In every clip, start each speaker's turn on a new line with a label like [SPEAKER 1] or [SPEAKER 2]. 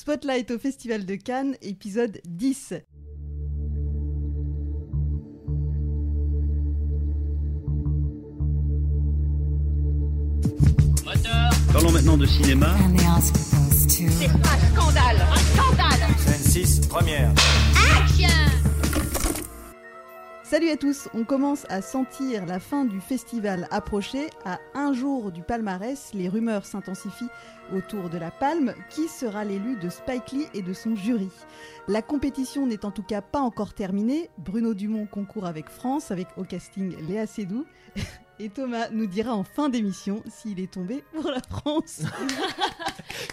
[SPEAKER 1] Spotlight au Festival de Cannes, épisode 10.
[SPEAKER 2] Parlons maintenant de cinéma.
[SPEAKER 3] C'est un scandale Un scandale
[SPEAKER 4] Scène 6, première.
[SPEAKER 3] Action
[SPEAKER 1] Salut à tous, on commence à sentir la fin du festival approcher. À un jour du palmarès, les rumeurs s'intensifient autour de la palme. Qui sera l'élu de Spike Lee et de son jury? La compétition n'est en tout cas pas encore terminée. Bruno Dumont concourt avec France, avec au casting Léa Seydoux. Et Thomas nous dira en fin d'émission s'il est tombé pour la France.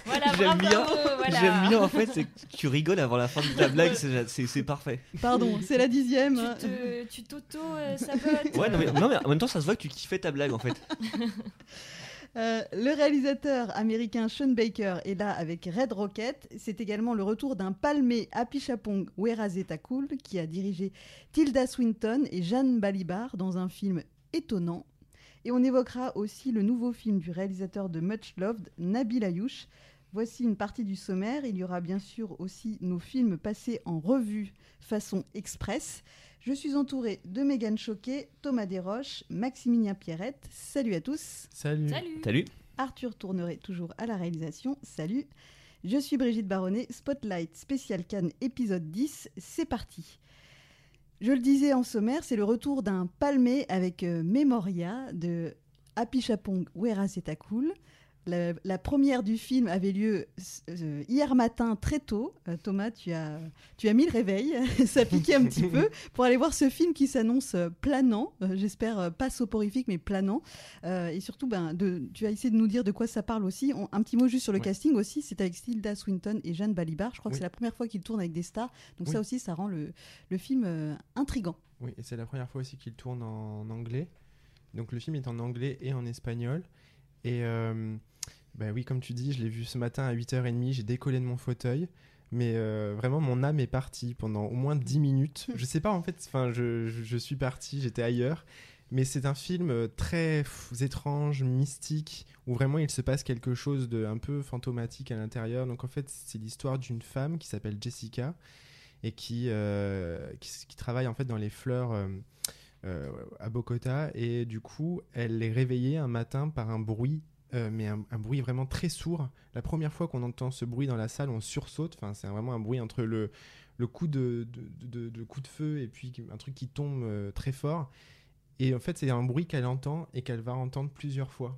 [SPEAKER 5] Voilà,
[SPEAKER 6] J'aime bien,
[SPEAKER 5] voilà.
[SPEAKER 6] j'aime bien en fait, c'est que tu rigoles avant la fin de ta blague, c'est parfait.
[SPEAKER 1] Pardon, c'est la dixième.
[SPEAKER 5] Tu te- tu t'auto-sabotes.
[SPEAKER 6] Ouais, non mais, non, mais en même temps, ça se voit que tu kiffais ta blague en fait.
[SPEAKER 1] Euh, le réalisateur américain Sean Baker est là avec Red Rocket. C'est également le retour d'un palmé Apichatpong Weerazetakul qui a dirigé Tilda Swinton et Jeanne Balibar dans un film étonnant. Et on évoquera aussi le nouveau film du réalisateur de Much Loved, Nabil Ayouch. Voici une partie du sommaire. Il y aura bien sûr aussi nos films passés en revue façon express. Je suis entourée de Mégane Choquet, Thomas Desroches, Maximilien Pierrette. Salut à tous.
[SPEAKER 7] Salut.
[SPEAKER 5] Salut.
[SPEAKER 6] Salut.
[SPEAKER 1] Arthur Tourneret, toujours à la réalisation. Salut. Je suis Brigitte Baronnet, Spotlight spécial Cannes épisode 10. C'est parti. Je le disais en sommaire, c'est le retour d'un palmé avec euh, Memoria de Apichatpong Weerazetakul. La, la première du film avait lieu euh, hier matin très tôt. Euh, Thomas, tu as, tu as mis le réveil, ça piquait un petit peu, pour aller voir ce film qui s'annonce euh, planant. Euh, J'espère pas soporifique, mais planant. Et surtout, ben, de, tu as essayé de nous dire de quoi ça parle aussi. On- un petit mot juste sur le
[SPEAKER 7] Ouais.
[SPEAKER 1] casting aussi. C'est avec Tilda Swinton et Jeanne Balibar. Je crois que c'est la première fois qu'ils tournent avec des stars. Donc
[SPEAKER 7] Oui.
[SPEAKER 1] ça aussi, ça rend le, le film intrigant.
[SPEAKER 7] Oui, et c'est la première fois aussi qu'il tourne en anglais. Donc le film est en anglais et en espagnol. Et bah oui, comme tu dis, je l'ai vu ce matin à 8h30, j'ai décollé de mon fauteuil. Mais euh, vraiment, mon âme est partie pendant au moins 10 minutes. Je sais pas, en fait, enfin, je, je- je suis parti, j'étais ailleurs. Mais c'est un film euh, très pff, étrange, mystique, où vraiment il se passe quelque chose de un peu fantomatique à l'intérieur. Donc en fait, c'est l'histoire d'une femme qui s'appelle Jessica et qui, euh, qui, travaille en fait dans les fleurs euh, euh, à Bogota. Et du coup, elle est réveillée un matin par un bruit, euh, mais un, bruit vraiment très sourd. La première fois qu'on entend ce bruit dans la salle, on sursaute. Enfin, c'est vraiment un bruit entre le, le coup de, de, coup de feu et puis un truc qui tombe euh, très fort. Et en fait, c'est un bruit qu'elle entend et qu'elle va entendre plusieurs fois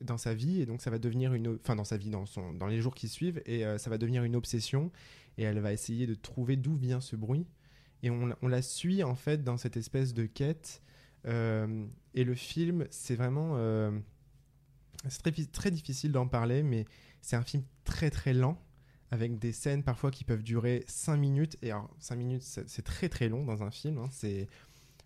[SPEAKER 7] dans sa vie et donc ça va devenir une enfin dans sa vie dans son dans les jours qui suivent et euh, ça va devenir une obsession et elle va essayer de trouver d'où vient ce bruit et on, la- suit en fait dans cette espèce de quête et le film c'est vraiment c'est très, très difficile d'en parler mais c'est un film très très lent avec des scènes parfois qui peuvent durer 5 minutes et alors 5 minutes c'est très très long dans un film hein. c'est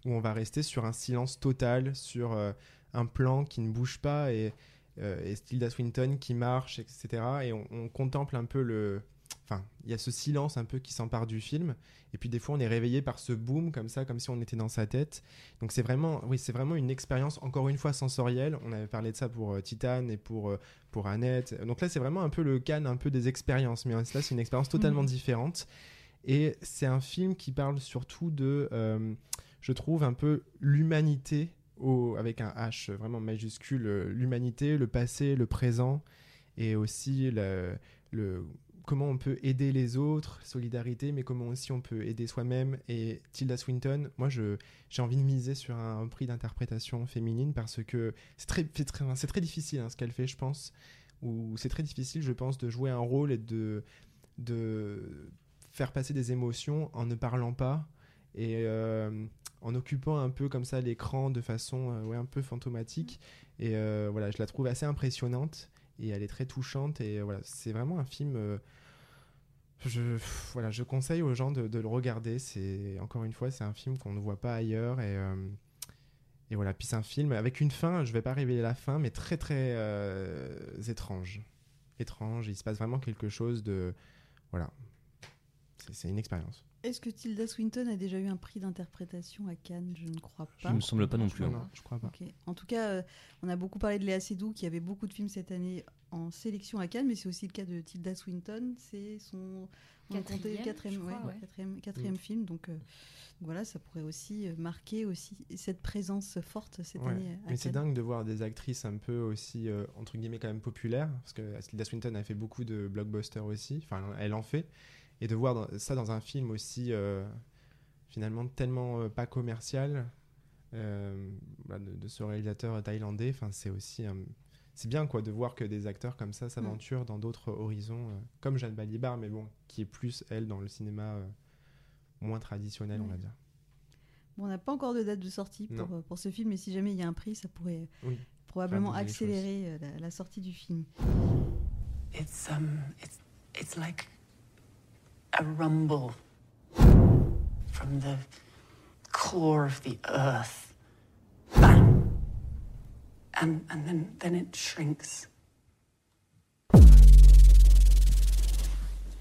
[SPEAKER 7] où on va rester sur un silence total sur euh, un plan qui ne bouge pas et, euh, et Tilda Swinton qui marche, etc. Et on contemple un peu le. Enfin, il y a ce silence un peu qui s'empare du film. Et puis des fois, on est réveillé par ce boom comme ça, comme si on était dans sa tête. Donc c'est vraiment, oui, c'est vraiment une expérience encore une fois sensorielle. On avait parlé de ça pour euh, Titan et pour euh, pour Annette. Donc là, c'est vraiment un peu le canne un peu des expériences. Mais là, c'est une expérience totalement
[SPEAKER 1] Mhm.
[SPEAKER 7] différente. Et c'est un film qui parle surtout de, euh, je trouve, un peu l'humanité au- avec un H vraiment majuscule, l'humanité, le passé, le présent, et aussi le, le- comment on peut aider les autres, solidarité, mais comment aussi on peut aider soi-même. Et Tilda Swinton, moi, j'ai envie de miser sur un, prix d'interprétation féminine parce que c'est très, très, très difficile hein, ce qu'elle fait, je pense. Ou c'est très difficile, je pense, de jouer un rôle et de, de faire passer des émotions en ne parlant pas et euh, en occupant un peu comme ça l'écran de façon euh, ouais, un peu fantomatique. Et euh, voilà, je la trouve assez impressionnante et elle est très touchante. Et euh, voilà, c'est vraiment un film. euh, je, voilà, je conseille aux gens de, le regarder. C'est encore une fois, c'est un film qu'on ne voit pas ailleurs et euh, et voilà. Puis c'est un film avec une fin. Je vais pas révéler la fin, mais très très étrange, étrange. Il se passe vraiment quelque chose de voilà. C'est- une expérience.
[SPEAKER 1] Est-ce que Tilda Swinton a déjà eu un prix d'interprétation à Cannes? Je ne crois
[SPEAKER 6] Il
[SPEAKER 1] pas.
[SPEAKER 6] me semble pas non plus.
[SPEAKER 7] Non,
[SPEAKER 6] hein.
[SPEAKER 7] je crois pas.
[SPEAKER 1] En tout cas, euh, on a beaucoup parlé de Léa Seydoux qui avait beaucoup de films cette année en sélection à Cannes, mais c'est aussi le cas de Tilda Swinton. C'est son
[SPEAKER 5] Quatrième,
[SPEAKER 1] quatrième,
[SPEAKER 5] je crois,
[SPEAKER 1] ouais,
[SPEAKER 5] ouais.
[SPEAKER 1] quatrième, quatrième film. Donc euh, voilà, ça pourrait aussi euh, marquer aussi cette présence forte cette
[SPEAKER 7] Ouais.
[SPEAKER 1] année. à
[SPEAKER 7] Mais c'est dingue de voir des actrices un peu aussi, euh, entre guillemets, quand même populaires. Parce que Tilda Swinton a fait beaucoup de blockbusters aussi. Enfin, elle en fait. Et de voir dans- ça dans un film aussi, euh, finalement, tellement euh, pas commercial, euh, bah, de, de ce réalisateur thaïlandais, enfin, c'est aussi. un- c'est bien quoi de voir que des acteurs comme ça s'aventurent dans d'autres horizons, euh, comme Jeanne Balibar, mais bon, qui est plus, elle, dans le cinéma euh, moins traditionnel, on va dire.
[SPEAKER 1] Bon, on n'a pas encore de date de sortie pour, euh, pour ce film, mais si jamais il y a un prix, ça pourrait
[SPEAKER 7] Oui.
[SPEAKER 1] probablement accélérer la, la sortie du film.
[SPEAKER 4] It's um it's it's like a rumble from the core of the earth. Bang! And and then then it shrinks.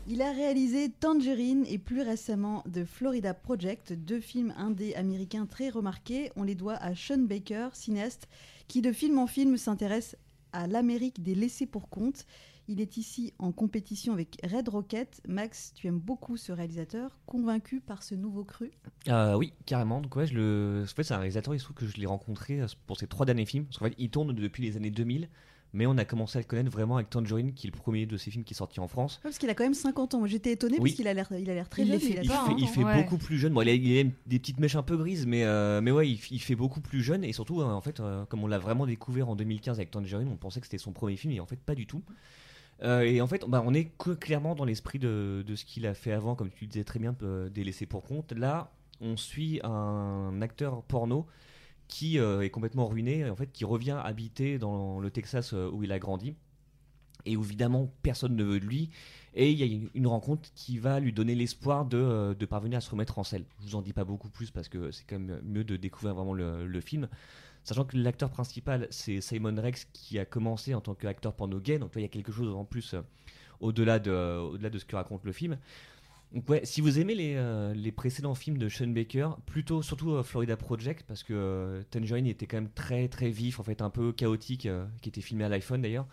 [SPEAKER 1] Il a réalisé Tangerine et plus récemment The Florida Project, deux films indés américains très remarqués. On les doit à Sean Baker, cinéaste, qui de film en film s'intéresse à l'Amérique des laissés pour compte. Il est ici en compétition avec Red Rocket. Max, tu aimes beaucoup ce réalisateur, convaincu par ce nouveau cru
[SPEAKER 6] Euh, oui, carrément. Donc ouais, je le... en fait, c'est un réalisateur, il se trouve que je l'ai rencontré euh, pour ses trois derniers films. Parce qu'en fait, il tourne depuis les années 2000, mais on a commencé à le connaître vraiment avec Tangerine, qui est le premier de ses films qui est sorti en France.
[SPEAKER 1] Parce qu'il a quand même 50 ans. J'étais étonnée
[SPEAKER 6] Oui.
[SPEAKER 1] parce qu'il a l'air il a l'air très
[SPEAKER 5] Il
[SPEAKER 1] jeune.
[SPEAKER 5] fait
[SPEAKER 6] Il
[SPEAKER 5] pas,
[SPEAKER 6] fait,
[SPEAKER 5] hein.
[SPEAKER 6] il fait
[SPEAKER 5] Ouais.
[SPEAKER 6] beaucoup plus jeune. Bon, il a, il a des petites mèches un peu grises, mais, euh, mais ouais, il fait beaucoup plus jeune. Et surtout, euh, en fait, euh, comme on l'a vraiment découvert en 2015 avec Tangerine, on pensait que c'était son premier film, et en fait, pas du tout. Euh, et en fait, bah, on est clairement dans l'esprit de, ce qu'il a fait avant, comme tu disais très bien, euh, des laissés pour compte. Là, on suit un acteur porno qui euh, est complètement ruiné, en fait, qui revient habiter dans le Texas où il a grandi. Et où, évidemment, personne ne veut de lui. Et il y a une- rencontre qui va lui donner l'espoir de, parvenir à se remettre en selle. Je vous en dis pas beaucoup plus parce que c'est quand même mieux de découvrir vraiment le film. Sachant que l'acteur principal, c'est Simon Rex qui a commencé en tant qu'acteur porno gay. Donc, il y a quelque chose en plus euh, au-delà de, au-delà de ce que raconte le film. Donc, ouais, si vous aimez les, euh, les précédents films de Sean Baker, plutôt, surtout euh, Florida Project, parce que euh, Tangerine était quand même très très vif, en fait, un peu chaotique, euh, qui était filmé à l'iPhone d'ailleurs.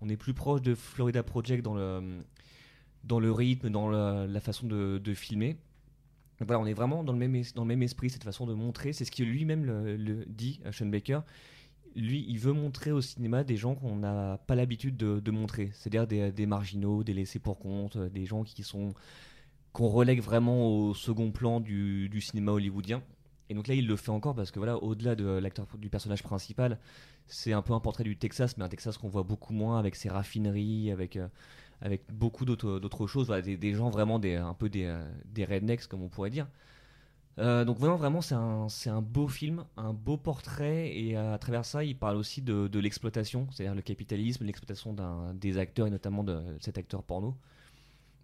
[SPEAKER 6] On est plus proche de Florida Project dans le, dans le rythme, dans la, la façon de, de filmer. Voilà, on est vraiment dans le même, dans le même esprit, cette façon de montrer. C'est ce que lui-même le, dit, Sean Baker. Lui, il veut montrer au cinéma des gens qu'on n'a pas l'habitude de, montrer. C'est-à-dire des, marginaux, des laissés pour compte, euh, des gens qui sont qu'on relègue vraiment au second plan du, du cinéma hollywoodien. Et donc là, il le fait encore parce que voilà, au-delà de l'acteur du personnage principal, c'est un peu un portrait du Texas, mais un Texas qu'on voit beaucoup moins avec ses raffineries, avec euh, avec beaucoup d'autres choses, des, gens vraiment un peu des, euh, des rednecks comme on pourrait dire. Euh, donc vraiment, vraiment, c'est un, beau film, un beau portrait, et à travers ça, il parle aussi de, l'exploitation, c'est-à-dire le capitalisme, l'exploitation des acteurs, et notamment de cet acteur porno.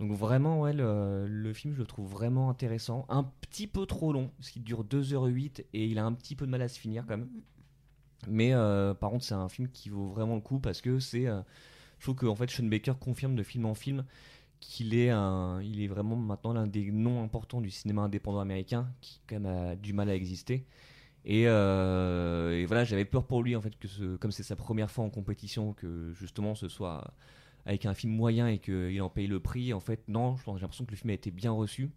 [SPEAKER 6] Donc vraiment, ouais, le, film, je le trouve vraiment intéressant. Un petit peu trop long, parce qu'il dure 2h08, et il a un petit peu de mal à se finir quand même. Mais euh, par contre, c'est un film qui vaut vraiment le coup, parce que c'est... je trouve que en fait, Sean Baker confirme de film en film qu'il est, un, il est vraiment maintenant l'un des noms importants du cinéma indépendant américain, qui quand même a du mal à exister. Et, euh, voilà, j'avais peur pour lui en fait que comme c'est sa première fois en compétition, que justement ce soit avec un film moyen et qu'il en paye le prix. En fait, non, j'ai l'impression que le film a été bien reçu.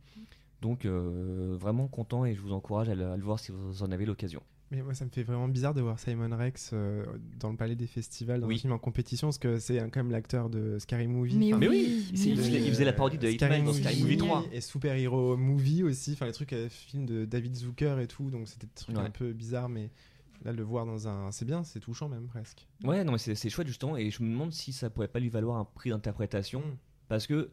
[SPEAKER 6] Donc euh, vraiment content et je vous encourage à le voir si vous en avez l'occasion.
[SPEAKER 7] Mais moi, ça me fait vraiment bizarre de voir Simon Rex euh, dans le palais des festivals, dans
[SPEAKER 6] Oui.
[SPEAKER 7] un film en compétition, parce que c'est quand même l'acteur de Scary Movie.
[SPEAKER 5] Mais
[SPEAKER 7] Enfin,
[SPEAKER 6] Mais
[SPEAKER 5] oui,
[SPEAKER 6] oui, il, faisait, il faisait la parodie de Hitman dans Scary Movie 3.
[SPEAKER 7] Et Super Hero Movie aussi, enfin les trucs, euh, films de David Zucker et tout, donc c'était des trucs
[SPEAKER 6] Ouais.
[SPEAKER 7] un peu bizarres, mais là, le voir dans un. C'est bien, c'est touchant même presque.
[SPEAKER 6] Ouais, non, mais c'est c'est chouette justement, et je me demande si ça pourrait pas lui valoir un prix d'interprétation,
[SPEAKER 7] Mm.
[SPEAKER 6] parce que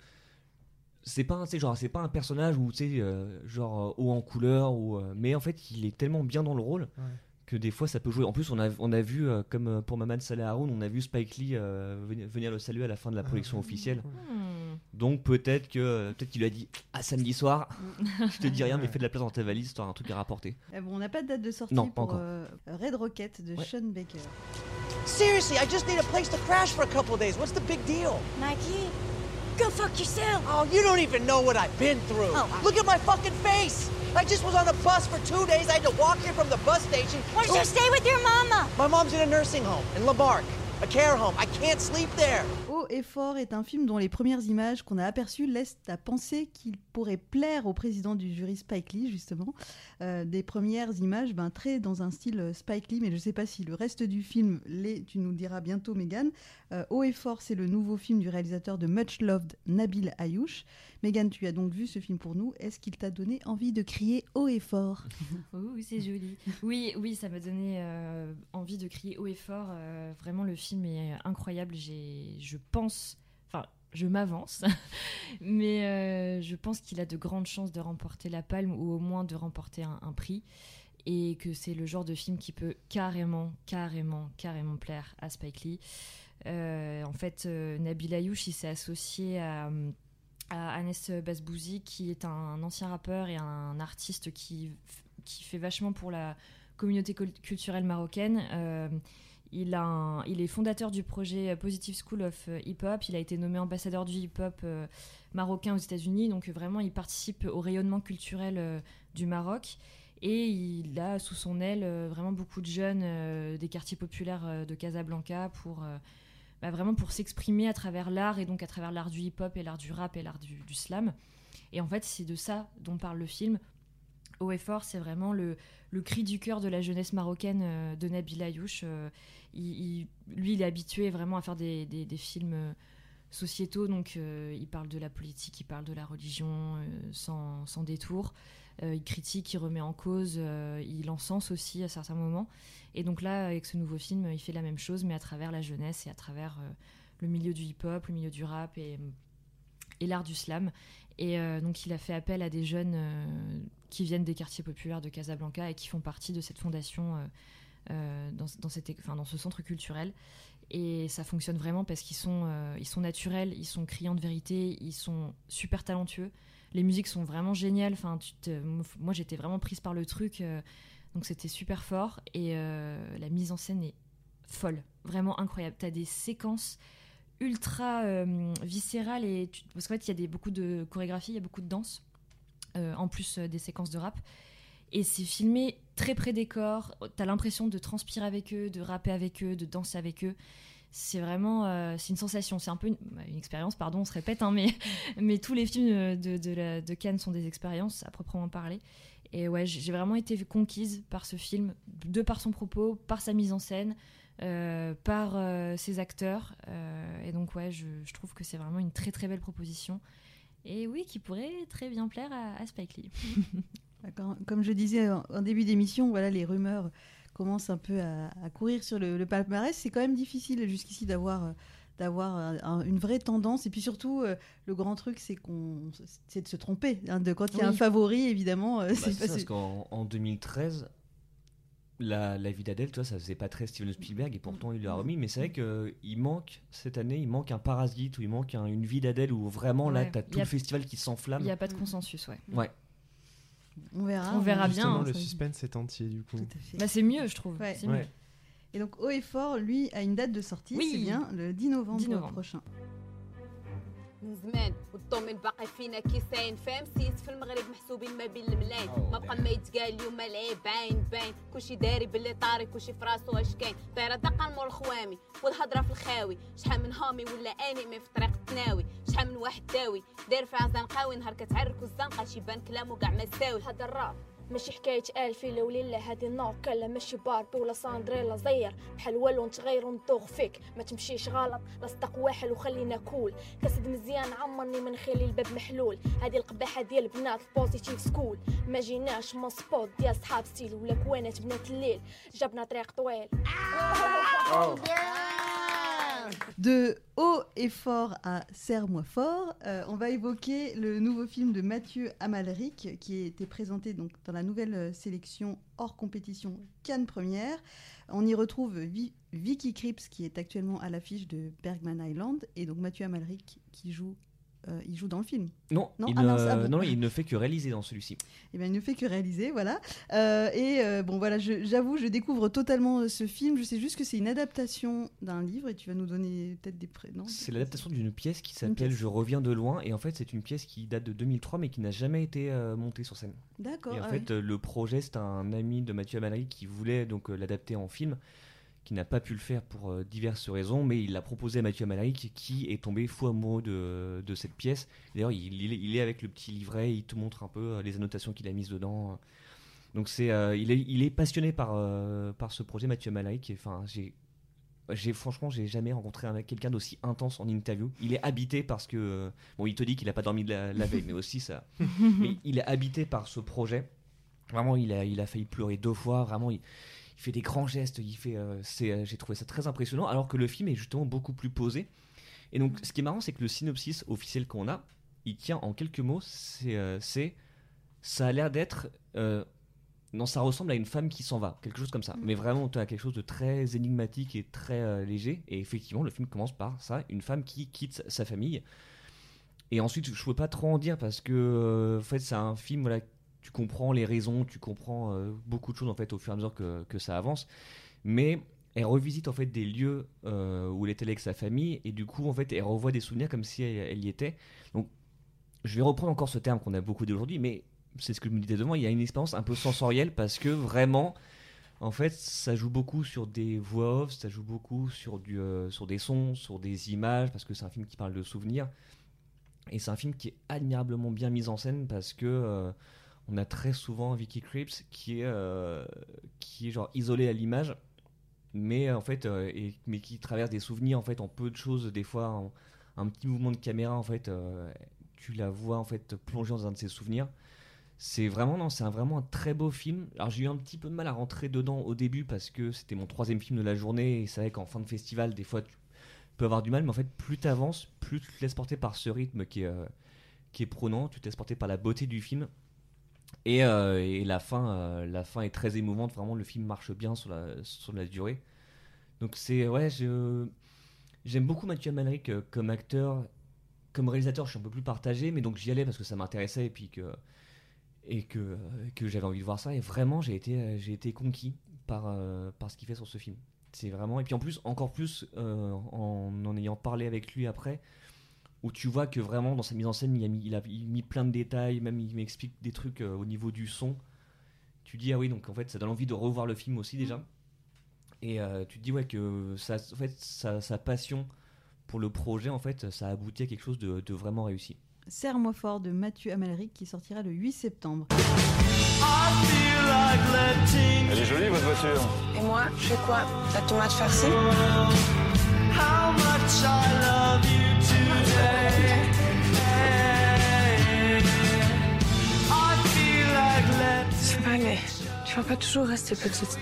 [SPEAKER 6] c'est pas, un- genre, c'est pas un personnage où tu sais, euh, genre euh, haut en couleur, ou, euh, mais en fait, il est tellement bien dans le rôle
[SPEAKER 7] Ouais.
[SPEAKER 6] que des fois ça peut jouer. En plus, on a, on a vu, euh, comme pour Maman Saleh Haroun, on a vu Spike Lee euh, venir, venir le saluer à la fin de la
[SPEAKER 7] Ah,
[SPEAKER 6] projection
[SPEAKER 7] ouais.
[SPEAKER 6] officielle. Donc peut-être que peut-être qu'il lui a dit à samedi soir, je te dis rien, mais fais de la place dans ta valise, t'auras un truc à rapporter.
[SPEAKER 1] Eh bon, On n'a pas de date de sortie
[SPEAKER 6] Non, pas
[SPEAKER 1] pour
[SPEAKER 6] encore.
[SPEAKER 1] euh, Red Rocket de
[SPEAKER 6] Ouais.
[SPEAKER 1] Sean Baker.
[SPEAKER 8] Seriously, I just need a place to crash for a couple of days. What's the big deal?
[SPEAKER 3] Mikey, go fuck yourself.
[SPEAKER 8] Oh, you don't even know what I've been through.
[SPEAKER 3] Oh.
[SPEAKER 8] Look at my fucking face. I just was on a bus for two days. I had to walk here from the bus station.
[SPEAKER 3] Why don't you stay with your mama?
[SPEAKER 8] My mom's in a nursing home in La Barque. a care home. I can't sleep there.
[SPEAKER 1] Haut et fort est un film dont les premières images qu'on a aperçues laissent à penser qu'il pourrait plaire au président du jury Spike Lee, justement. Euh, des premières images ben, très dans un style euh, Spike Lee, mais je ne sais pas si le reste du film l'est, tu nous diras bientôt, Megan. Euh, Haut et fort, c'est le nouveau film du réalisateur de Much Loved, Nabil Ayouch. Megan, tu as donc vu ce film pour nous. Est-ce qu'il t'a donné envie de crier haut et fort?
[SPEAKER 5] Oh, oui, c'est joli. Oui, oui, ça m'a donné envie de crier haut et fort. Vraiment, le film est incroyable. J'ai, je pense, je m'avance, mais euh, je pense qu'il a de grandes chances de remporter la palme ou au moins de remporter un, un prix. Et que c'est le genre de film qui peut carrément, carrément, carrément plaire à Spike Lee. Euh, en fait, euh, Nabil Ayouch, il s'est associé à, à Anes Basbouzi, qui est un, ancien rappeur et un artiste qui, qui fait vachement pour la communauté cul- culturelle marocaine. Euh, il, est fondateur du projet Positive School of Hip Hop. Il a été nommé ambassadeur du hip hop euh, marocain aux États-Unis. Donc euh, vraiment, il participe au rayonnement culturel euh, du Maroc. Et il a sous son aile euh, vraiment beaucoup de jeunes euh, des quartiers populaires euh, de Casablanca pour euh, bah, vraiment pour s'exprimer à travers l'art et donc à travers l'art du hip-hop et l'art du rap et l'art du, du slam. Et en fait, c'est de ça dont parle le film. Haut et fort, c'est vraiment le, cri du cœur de la jeunesse marocaine euh, de Nabil Ayouch. Euh, lui, il est habitué vraiment à faire des, films euh, sociétaux, donc il parle de la politique, il parle de la religion sans, détour. Il critique, il remet en cause, il encense aussi à certains moments. Et donc là, avec ce nouveau film, il fait la même chose, mais à travers la jeunesse et à travers le milieu du hip-hop, le milieu du rap et, l'art du slam. Et euh, donc il a fait appel à des jeunes euh, qui viennent des quartiers populaires de Casablanca et qui font partie de cette fondation euh, dans, dans, ce centre culturel. Et ça fonctionne vraiment parce qu'ils sont, ils sont naturels, ils sont criants de vérité, ils sont super talentueux. Les musiques sont vraiment géniales. Enfin, moi, j'étais vraiment prise par le truc. donc c'était super fort. Et la mise en scène est folle, vraiment incroyable. Tu as des séquences ultra euh, viscérales et parce qu'en fait il y a beaucoup de chorégraphie, il y a beaucoup de danse euh, en plus euh, des séquences de rap et c'est filmé très près des corps. T'as l'impression de transpirer avec eux, de rapper avec eux, de danser avec eux. C'est vraiment c'est une sensation, c'est un peu une, bah, une expérience, pardon, on se répète, hein, mais, mais tous les films de, de, de Cannes sont des expériences à proprement parler. Et ouais, j'ai vraiment été conquise par ce film, de par son propos, par sa mise en scène, euh, par euh, ses acteurs. Euh, et donc, ouais, je, je trouve que c'est vraiment une très très belle proposition. Et oui, qui pourrait très bien plaire à, à Spike Lee.
[SPEAKER 1] Comme je disais en, en début d'émission, voilà, les rumeurs commencent un peu à, à courir sur le, le palmarès. C'est quand même difficile jusqu'ici d'avoir euh, d'avoir un- un- une vraie tendance. Et puis surtout, euh, le grand truc, c'est qu'on, c'est de se tromper. hein, de quand il y a un favori, évidemment, euh,
[SPEAKER 6] Bah,
[SPEAKER 1] c'est
[SPEAKER 6] parce qu'en en 2013, la, la vie d'Adèle, tu vois, ça faisait pas très Steven Spielberg et pourtant il l'a remis. Mais c'est vrai qu'il manque, cette année, il manque un parasite ou il manque un- une vie d'Adèle où vraiment là,
[SPEAKER 5] Ouais.
[SPEAKER 6] t'as
[SPEAKER 5] Y
[SPEAKER 6] tout
[SPEAKER 5] a-
[SPEAKER 6] le festival qui
[SPEAKER 5] Il
[SPEAKER 6] s'enflamme.
[SPEAKER 5] n'y a pas de consensus, ouais.
[SPEAKER 6] Ouais.
[SPEAKER 1] on verra.
[SPEAKER 5] On verra bien, hein,
[SPEAKER 7] le suspense est entier du coup.
[SPEAKER 5] Bah, c'est mieux, je trouve.
[SPEAKER 1] Ouais.
[SPEAKER 5] C'est
[SPEAKER 6] Ouais.
[SPEAKER 5] mieux.
[SPEAKER 1] Et donc, Haut et Fort, lui, a une date de sortie.
[SPEAKER 5] Oui.
[SPEAKER 1] C'est bien le 10 novembre,
[SPEAKER 5] 10 novembre.
[SPEAKER 1] prochain.
[SPEAKER 9] من زمان والضمن باقي فينا كيساين فاهم؟ سيس في المغرب محسوبين ما بين الملاين ما بقى ما يتقال اليوم العيب باين باين. كلشي داري باللي طاري كلشي في راسو اش كاين. طايره دقة مور الخوامي والهضرة في الخاوي. شحال من هامي ولا انمي في طريق التناوي شحال من واحد داوي. داير فيها زنقاوي نهار كتعرك والزنقه شي بان كلامو كاع ما ساوي
[SPEAKER 10] هذا الراب. ماشي حكاية ألفي لو ليلة هادي نوك لا ماشي باربي ولا ساندريلا زير. بحال والو نتغير ونطوغ فيك ما تمشيش غلط. لاصدق واحد وخلينا كول. كاسد مزيان عمرني من خلي الباب محلول. هادي القباحة ديال بنات البوزيتيف سكول ما جيناش من سبوت ديال صحاب ستيل ولا كوانات بنات الليل. جابنا طريق طويل.
[SPEAKER 1] De haut et fort à serre-moi fort, euh, on va évoquer le nouveau film de Mathieu Amalric qui a été présenté donc dans la nouvelle euh, sélection hors compétition Cannes Première. On y retrouve Vi- Vicky Krieps qui est actuellement à l'affiche de Bergman Island et donc Mathieu Amalric qui joue, euh, il joue dans le film.
[SPEAKER 6] Non,
[SPEAKER 1] Non,
[SPEAKER 6] il,
[SPEAKER 1] ah ah
[SPEAKER 6] non, il ne fait que réaliser dans celui-ci.
[SPEAKER 1] Eh bien, il ne fait que réaliser, voilà. Euh, et euh, bon, voilà, j'avoue, je, découvre totalement ce film. Je sais juste que c'est une adaptation d'un livre et tu vas nous donner peut-être des prénoms.
[SPEAKER 6] C'est l'adaptation d'une pièce qui s'appelle. Je reviens de loin et en fait c'est une pièce qui date de 2003 mais qui n'a jamais été montée sur scène.
[SPEAKER 1] D'accord.
[SPEAKER 6] Et en
[SPEAKER 1] ah
[SPEAKER 6] fait, le projet, c'est un ami de Mathieu Amalric qui voulait donc l'adapter en film, qui n'a pas pu le faire pour euh, diverses raisons, mais il l'a proposé à Mathieu Amalric, qui est tombé fou amoureux de, de cette pièce. D'ailleurs, il, il est- il est avec le petit livret, il te montre un peu euh, les annotations qu'il a mises dedans. Donc c'est, euh, il, est, il est passionné par, euh, par ce projet, Mathieu Amalric. et, Enfin, j'ai, j'ai franchement, j'ai jamais rencontré quelqu'un d'aussi intense en interview. Il est habité parce que, euh, bon, il te dit qu'il a pas dormi de la, la veille, mais aussi ça. mais il est habité par ce projet. Vraiment, il a, il a failli pleurer deux fois. Vraiment, il, il fait des grands gestes. Il fait, euh, euh, j'ai trouvé ça très impressionnant. Alors que le film est justement beaucoup plus posé. Et donc, ce qui est marrant, c'est que le synopsis officiel qu'on a, il tient en quelques mots. C'est, euh, ça a l'air d'être. non, ça ressemble à une femme qui s'en va, quelque chose comme ça. Mais vraiment, tu as quelque chose de très énigmatique et très euh, léger. Et effectivement, le film commence par ça une femme qui quitte sa, sa famille. Et ensuite, je peux pas trop en dire parce que, euh, en fait, c'est un film, voilà, tu comprends les raisons, tu comprends euh, beaucoup de choses en fait au fur et à mesure que, que ça avance. Mais elle revisite en fait des lieux euh, où elle était avec sa famille et du coup, en fait, elle revoit des souvenirs comme si elle, y était. Donc, je vais reprendre encore ce terme qu'on a beaucoup dit aujourd'hui, mais c'est ce que je me disais devant, il y a une expérience un peu sensorielle parce que vraiment, en fait, ça joue beaucoup sur des voix off, ça joue beaucoup sur, du, euh, sur des sons, sur des images, parce que c'est un film qui parle de souvenirs. Et c'est un film qui est admirablement bien mis en scène parce que on a très souvent Vicky Krieps qui est, euh, qui est genre isolé à l'image, mais en fait, euh, et- mais qui traverse des souvenirs en fait en peu de choses, des fois en- un petit mouvement de caméra en fait, euh, tu la vois en fait plonger dans un de ses souvenirs. C'est vraiment non, c'est vraiment un très beau film. Alors j'ai eu un petit peu de mal à rentrer dedans au début parce que c'était mon troisième film de la journée et c'est vrai qu'en fin de festival des fois tu peux avoir du mal, mais en fait plus tu avances, plus tu te laisses porter par ce rythme qui est, euh, qui est prenant, tu te laisses porter par la beauté du film. Et, euh, et la fin, euh, la fin est très émouvante. Vraiment, le film marche bien sur la, sur la durée. Donc c'est ouais, j'aime beaucoup Mathieu Amalric euh, comme acteur, comme réalisateur. Je suis un peu plus partagé, mais donc j'y allais parce que ça m'intéressait et puis que et que, que j'avais envie de voir ça. Et vraiment, j'ai été été conquis par par ce qu'il fait sur ce film. C'est vraiment et puis en plus encore plus en en ayant parlé avec lui après où tu vois que vraiment dans sa mise en scène il a mis, il a il a mis plein de détails, même il m'explique des trucs euh, au niveau du son. Tu dis ah oui donc en fait ça donne envie de revoir le film aussi déjà. Et euh, tu te dis ouais que ça, en fait sa, sa passion pour le projet en fait ça a abouti à quelque chose de, de vraiment réussi.
[SPEAKER 1] Serre-moi fort de Mathieu Amalric qui sortira le 8 septembre.
[SPEAKER 11] Elle est jolie votre voiture.
[SPEAKER 12] Et moi, je fais quoi? La tomate farcie? C'est tu vas pas toujours rester petite.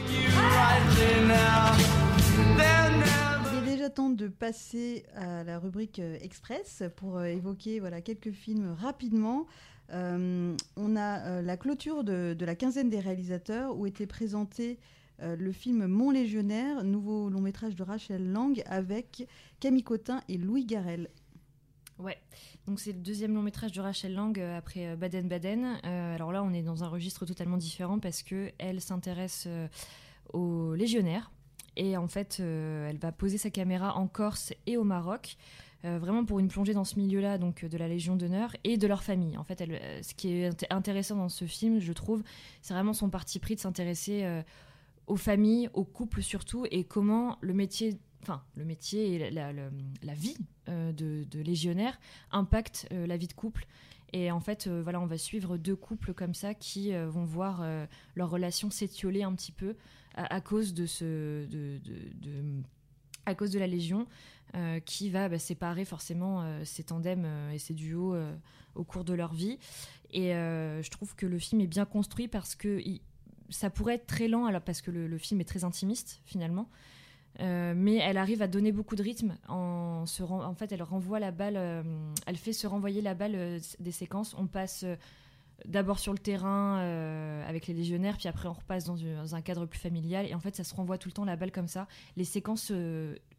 [SPEAKER 1] Il est déjà temps de passer à la rubrique euh, Express pour euh, évoquer voilà, quelques films rapidement. Euh, on a euh, la clôture de, de la quinzaine des réalisateurs où était présenté euh, le film Mon Légionnaire, nouveau long métrage de Rachel Lang avec Camille Cotin et Louis Garrel.
[SPEAKER 5] Ouais, donc c'est le deuxième long métrage de Rachel Lang euh, après euh, Baden Baden. Euh, alors là, on est dans un registre totalement différent parce que elle s'intéresse aux légionnaires et en fait, elle va poser sa caméra en Corse et au Maroc. vraiment pour une plongée dans ce milieu-là, donc de la Légion d'honneur et de leur famille. En fait, ce qui est int- intéressant dans ce film, je trouve, c'est vraiment son parti pris de s'intéresser aux familles, aux couples surtout, et comment le métier, enfin le métier et la, vie euh, de, légionnaire impacte euh, la vie de couple. Et en fait, euh, voilà, on va suivre deux couples comme ça qui euh, vont voir leur relation s'étioler un petit peu à, cause de ce, à cause de la Légion, qui va bah, séparer forcément ces tandems et ces duos au cours de leur vie. Et je trouve que le film est bien construit parce que ça pourrait être très lent, alors parce que le film est très intimiste finalement. Euh, mais elle arrive à donner beaucoup de rythme en fait elle renvoie la balle euh, elle fait se renvoyer la balle euh, des séquences. On passe d'abord sur le terrain avec les légionnaires puis après on repasse dans, un cadre plus familial. Et en fait ça se renvoie tout le temps la balle comme ça. Les séquences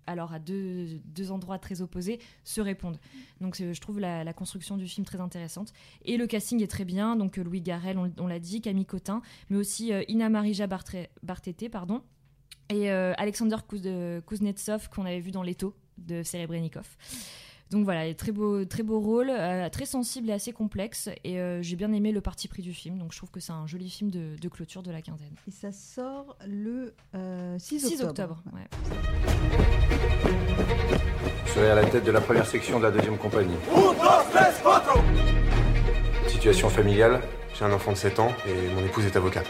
[SPEAKER 5] alors à deux, endroits très opposés se répondent. Donc je trouve la, construction du film très intéressante. Et le casting est très bien. Donc Louis Garrel on, l'a dit Camille Cotin mais aussi Ina Bartré- Barthété pardon et euh, Alexander euh, Kuznetsov qu'on avait vu dans Leto de Serebrennikov. Donc voilà, très beau, très beau rôle, euh, très sensible et assez complexe. Et euh, j'ai bien aimé le parti pris du film. Donc je trouve que c'est un joli film de, de clôture de la quinzaine.
[SPEAKER 1] Et ça sort le euh, 6
[SPEAKER 5] 6
[SPEAKER 1] octobre.
[SPEAKER 5] octobre. ouais.
[SPEAKER 11] Je serai à la tête de la première section de la deuxième compagnie. Situation familiale, j'ai un enfant de 7 ans et mon épouse est avocate.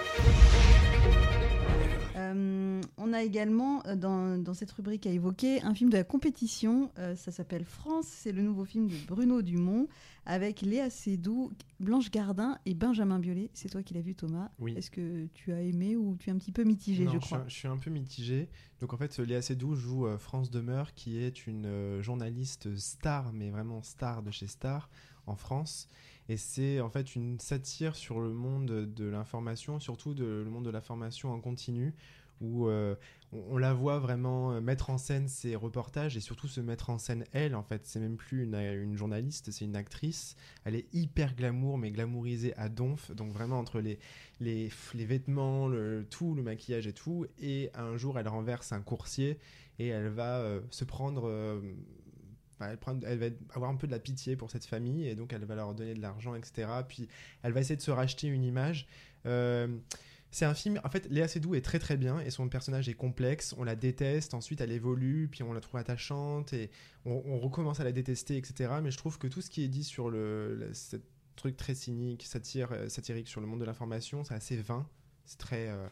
[SPEAKER 1] On a également euh, dans, dans cette rubrique à évoquer un film de la compétition. euh, ça s'appelle France. C'est le nouveau film de Bruno Dumont avec Léa Seydoux, Blanche Gardin et Benjamin Biolay. C'est toi qui l'as vu, Thomas.
[SPEAKER 7] Oui.
[SPEAKER 1] Est-ce que tu as aimé ou tu es un petit peu mitigé,
[SPEAKER 7] Non,
[SPEAKER 1] je
[SPEAKER 7] suis
[SPEAKER 1] crois
[SPEAKER 7] un- Je suis un peu mitigé. Donc en fait, Léa Seydoux joue euh, France Demeure, qui est une journaliste star, mais vraiment star de chez Star en France. Et c'est en fait une satire sur le monde de l'information, surtout de, le monde de la formation en continu, où euh, on, la voit vraiment euh, mettre en scène ses reportages et surtout se mettre en scène elle. En fait, c'est même plus une, une journaliste, c'est une actrice. Elle est hyper glamour, mais glamourisée à donf. Donc vraiment entre les, les, vêtements, le, tout, le maquillage et tout. Et un jour, elle renverse un coursier et elle va euh, se prendre. euh, enfin, elle, va avoir un peu de la pitié pour cette famille et donc elle va leur donner de l'argent, etc. Puis elle va essayer de se racheter une image. Euh, c'est un film, en fait, Léa Seydoux est très très bien et son personnage est complexe. On la déteste, ensuite elle évolue, puis on la trouve attachante et on, recommence à la détester, etc. Mais je trouve que tout ce qui est dit sur le, ce truc très cynique, euh, satirique sur le monde de l'information, c'est assez vain. C'est très. euh,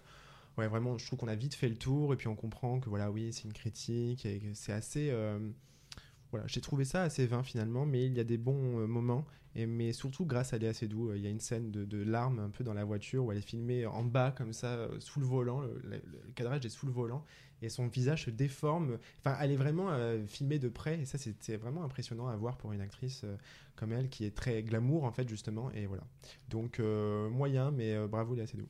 [SPEAKER 7] ouais, vraiment, je trouve qu'on a vite fait le tour et puis on comprend que voilà, oui, c'est une critique et que c'est assez. euh, voilà, j'ai trouvé ça assez vain finalement, mais il y a des bons euh, moments. Et, mais surtout grâce à Léa Seydoux, euh, il y a une scène de, de larmes un peu dans la voiture où elle est filmée en bas comme ça, euh, sous le volant, le, cadrage est sous le volant et son visage se déforme. Enfin, elle est vraiment filmée de près et ça c'était vraiment impressionnant à voir pour une actrice comme elle qui est très glamour en fait justement. Et voilà. Donc moyen, mais bravo Léa Seydoux.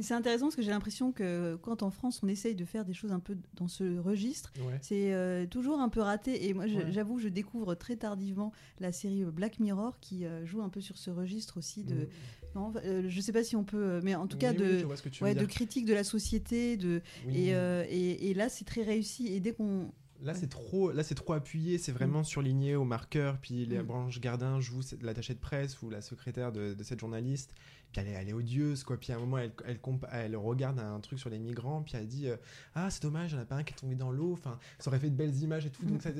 [SPEAKER 1] C'est intéressant parce que j'ai l'impression que quand en France on essaye de faire des choses un peu dans ce registre,
[SPEAKER 7] Ouais.
[SPEAKER 1] c'est euh, toujours un peu raté. Et moi j'avoue, je découvre très tardivement la série Black Mirror qui euh, joue un peu sur ce registre aussi de.
[SPEAKER 7] Mm.
[SPEAKER 1] Non, euh, je sais pas si on peut, euh, mais en tout cas de,
[SPEAKER 7] oui,
[SPEAKER 1] ouais, de critique de la société, de
[SPEAKER 7] Oui.
[SPEAKER 1] et, euh, et, et là c'est très réussi. Et dès qu'on
[SPEAKER 7] Là, c'est trop, là, c'est trop appuyé, c'est vraiment surligné au marqueur. Puis les
[SPEAKER 1] Mm.
[SPEAKER 7] branches Gardin joue l'attachée de presse ou la secrétaire de, de cette journaliste. Puis elle est, elle est odieuse, quoi. Puis à un moment, elle, elle, compa- elle regarde un truc sur les migrants. Puis elle dit euh, Ah, c'est dommage, il n'y en a pas un qui est tombé dans l'eau. Enfin, ça aurait fait de belles images et tout. Donc, ça,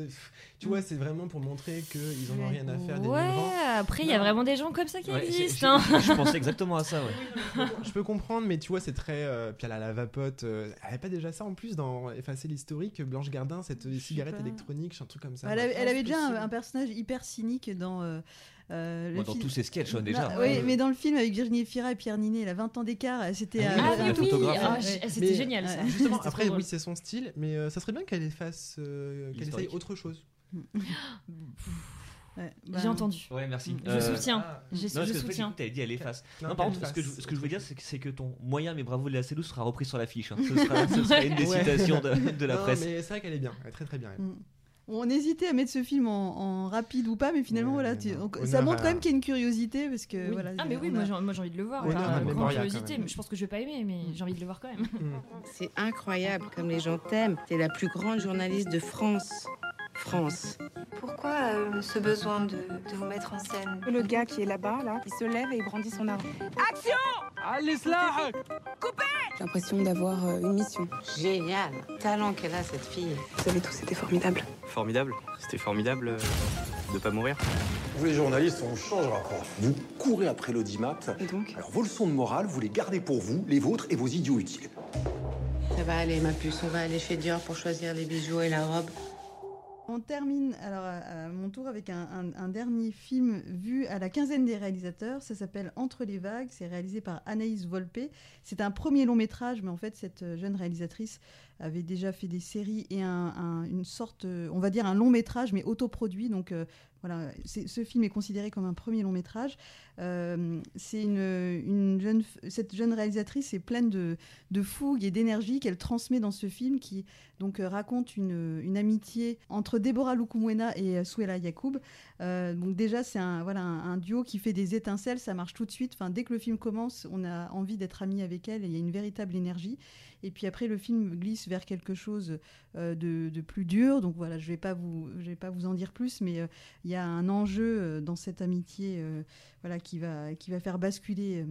[SPEAKER 7] tu vois, c'est vraiment pour montrer qu'ils en ont rien à faire des
[SPEAKER 5] Ouais,
[SPEAKER 7] migrants.
[SPEAKER 5] après, il y a vraiment des gens comme ça qui
[SPEAKER 6] Ouais,
[SPEAKER 5] existent.
[SPEAKER 6] je-
[SPEAKER 5] hein.
[SPEAKER 6] je pensais exactement à ça, ouais.
[SPEAKER 7] je peux comprendre, mais tu vois, c'est très. euh, puis elle a la vapote. euh, elle avait pas déjà ça en plus dans Effacer l'historique, Blanche Gardin, cette cigarette
[SPEAKER 1] pas.
[SPEAKER 7] électronique, un truc comme ça.
[SPEAKER 1] elle, avait- elle
[SPEAKER 7] Ah,
[SPEAKER 1] avait déjà un, un personnage hyper cynique dans. Euh, euh, le
[SPEAKER 6] dans
[SPEAKER 1] film-
[SPEAKER 6] tous ses sketchs, hein, déjà.
[SPEAKER 1] Non,
[SPEAKER 6] Ouais.
[SPEAKER 1] oui, mais dans le film avec Virginie Efira et Pierre Ninet, elle a 20 ans d'écart, c'était.
[SPEAKER 7] Ah
[SPEAKER 1] euh,
[SPEAKER 5] Ah oui, ah, c'était
[SPEAKER 7] Mais-
[SPEAKER 5] génial ça.
[SPEAKER 7] Justement, après, oui, c'est son style, mais euh, ça serait bien qu'elle efface, euh, qu'elle essaye autre chose.
[SPEAKER 1] Ouais,
[SPEAKER 5] J'ai
[SPEAKER 1] bah,
[SPEAKER 5] entendu.
[SPEAKER 6] Ouais, merci.
[SPEAKER 5] Je
[SPEAKER 6] Euh,
[SPEAKER 5] soutiens.
[SPEAKER 7] ah.
[SPEAKER 5] Je,
[SPEAKER 6] Non,
[SPEAKER 5] je
[SPEAKER 6] parce que
[SPEAKER 5] soutiens.
[SPEAKER 6] tu avais dit elle efface.
[SPEAKER 7] Non,
[SPEAKER 6] Non, par contre, ce que, je, ce que je veux dire, c'est que, c'est que ton moyen, mais bravo de la Célou, sera repris sur l'affiche. hein. Ce, sera, ce sera une des
[SPEAKER 7] Ouais.
[SPEAKER 6] citations de, de la
[SPEAKER 7] non,
[SPEAKER 6] presse.
[SPEAKER 7] mais c'est vrai qu'elle est bien, elle est très très bien. elle.
[SPEAKER 1] Mm. On hésitait à mettre ce film en, en rapide ou pas, mais finalement,
[SPEAKER 7] Ouais,
[SPEAKER 1] voilà, tu- donc, ça montre quand même qu'il y a une curiosité, parce que
[SPEAKER 7] Oui.
[SPEAKER 1] voilà.
[SPEAKER 5] Ah mais oui,
[SPEAKER 1] on
[SPEAKER 5] moi
[SPEAKER 1] a-
[SPEAKER 5] j'ai moi, j'ai envie de le voir. Grande curiosité.
[SPEAKER 7] même.
[SPEAKER 5] Je pense que je vais pas aimer, mais j'ai envie de le voir quand même.
[SPEAKER 7] Mm.
[SPEAKER 13] C'est incroyable comme les gens t'aiment. T'es la plus grande journaliste de France. France.
[SPEAKER 12] Pourquoi euh, ce besoin de, de vous mettre en scène?
[SPEAKER 14] Le gars qui est là-bas, là, il se lève et il brandit son arme.
[SPEAKER 12] J'ai l'impression d'avoir euh, une mission.
[SPEAKER 13] Génial. Talent qu'elle a, cette fille.
[SPEAKER 12] Vous avez tous été formidables.
[SPEAKER 15] Formidable. C'était formidable euh, de pas mourir.
[SPEAKER 11] Vous les journalistes, on changera pas. Vous courez après l'audimat.
[SPEAKER 12] Et donc
[SPEAKER 11] Alors vos leçons de morale, vous les gardez pour vous, les vôtres et vos idiots utiles.
[SPEAKER 13] Ça va aller, ma puce. On va aller chez Dior pour choisir les bijoux et la robe.
[SPEAKER 1] On termine alors à, mon tour avec un, dernier film vu à la quinzaine des réalisateurs. Ça s'appelle Entre les vagues. C'est réalisé par Anaïs Volpe. C'est un premier long métrage, mais en fait cette euh, jeune réalisatrice avait déjà fait des séries et un- un- une sorte, euh, on va dire un long métrage, mais autoproduit. Donc euh, voilà, ce film est considéré comme un premier long métrage. Euh, c'est une, une jeune, cette jeune réalisatrice est pleine de, fougue et d'énergie qu'elle transmet dans ce film qui donc euh, raconte une, amitié entre Deborah Lukumwena et euh, Souela Yacoub. Donc déjà c'est un voilà un, duo qui fait des étincelles, ça marche tout de suite. Enfin dès que le film commence, on a envie d'être amis avec elle et il y a une véritable énergie. Et puis après, le film glisse vers quelque chose de, plus dur. Donc voilà, je vais pas vous, je vais pas vous en dire plus, mais il y a un enjeu dans cette amitié, voilà, qui va, qui va faire basculer euh,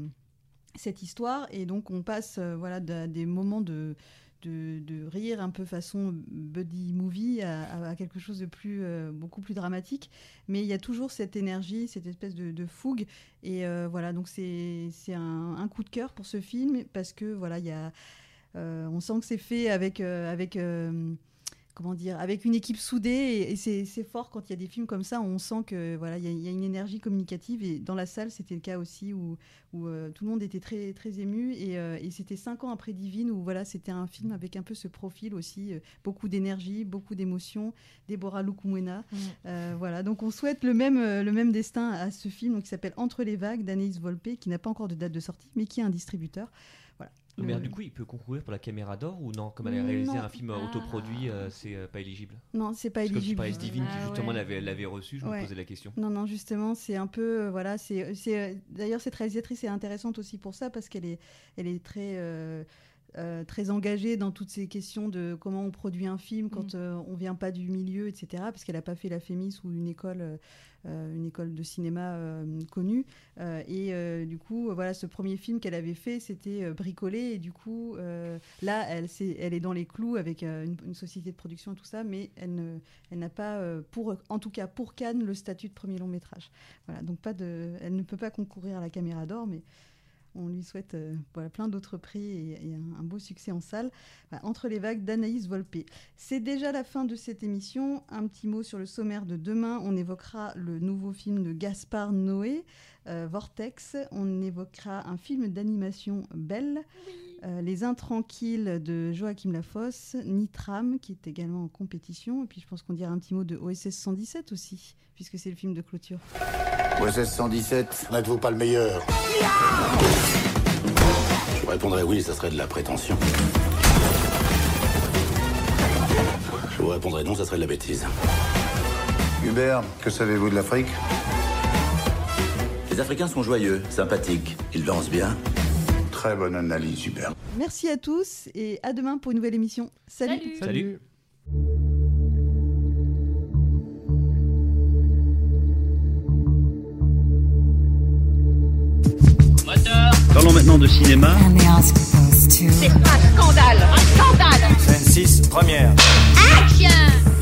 [SPEAKER 1] cette histoire. Et donc on passe, euh, voilà, d'un- des moments de de, rire un peu façon buddy movie à, à- à quelque chose de plus euh, beaucoup plus dramatique mais il y a toujours cette énergie cette espèce de, fougue et voilà donc c'est un, un coup de cœur pour ce film parce que voilà il y a on sent que c'est fait avec avec comment dire avec une équipe soudée et, et c'est fort quand il y a des films comme ça on sent que voilà il y, a- il y a une énergie communicative et dans la salle c'était le cas aussi où où euh, tout le monde était très très ému et, euh, et c'était cinq ans après Divine où voilà c'était un film avec un peu ce profil aussi euh, beaucoup d'énergie beaucoup d'émotion Deborah Lukumwena. Euh, voilà donc on souhaite le même le même destin à ce film donc, qui s'appelle Entre les vagues d'Anaïs Volpe qui n'a pas encore de date de sortie mais qui est un distributeur
[SPEAKER 6] Mais du coup, il peut concourir pour la caméra d'or ou non Comme elle a réalisé
[SPEAKER 1] Non.
[SPEAKER 6] un film autoproduit, euh, c'est euh, pas éligible?
[SPEAKER 1] Non, c'est pas
[SPEAKER 6] Parce que
[SPEAKER 1] éligible.
[SPEAKER 6] tu parlais de Divine qui
[SPEAKER 1] Ah
[SPEAKER 6] justement
[SPEAKER 1] ouais.
[SPEAKER 6] l'avait l'avait reçu, je
[SPEAKER 1] Ouais.
[SPEAKER 6] me posais la question.
[SPEAKER 1] Non, non, justement, c'est un peu, euh, voilà, c'est, c'est, euh, d'ailleurs cette réalisatrice est intéressante aussi pour ça parce qu'elle est, elle est très, euh, très engagée dans toutes ces questions de comment on produit un film quand
[SPEAKER 5] Mm.
[SPEAKER 1] euh, on vient pas du milieu, etc. Parce qu'elle a pas fait la Fémis ou une école, euh, euh, une école de cinéma connue. Et du coup, voilà, ce premier film qu'elle avait fait, c'était bricolé. Et du coup, là, elle, c'est- elle est dans les clous avec une, une société de production et tout ça, mais elle ne, elle n'a pas, pour, en tout cas pour Cannes, le statut de premier long métrage. Voilà, donc pas de, elle ne peut pas concourir à la Caméra d'Or, mais on lui souhaite euh, voilà, plein d'autres prix et, un, beau succès en salle. Voilà, Entre les vagues d'Anaïs Volpe. C'est déjà la fin de cette émission. Un petit mot sur le sommaire de demain. On évoquera le nouveau film de Gaspard Noé, euh, Vortex. On évoquera un film d'animation Belle. Euh, les Intranquilles de Joachim Lafosse, Nitram qui est également en compétition, et puis je pense qu'on dira un petit mot de OSS 117 aussi, puisque c'est le film de clôture.
[SPEAKER 16] OSS 117, n'êtes-vous pas le meilleur Je vous répondrais oui, ça serait de la prétention. Je vous répondrais non, ça serait de la bêtise. Hubert, que savez-vous de l'Afrique? Les Africains sont joyeux, sympathiques, ils dansent bien. Très bonne analyse, Hubert.
[SPEAKER 1] Merci à tous et à demain pour une nouvelle émission. Salut.
[SPEAKER 6] Salut.
[SPEAKER 2] Parlons maintenant de cinéma.
[SPEAKER 3] C'est un scandale Un scandale
[SPEAKER 17] Scène 6, première.
[SPEAKER 3] Action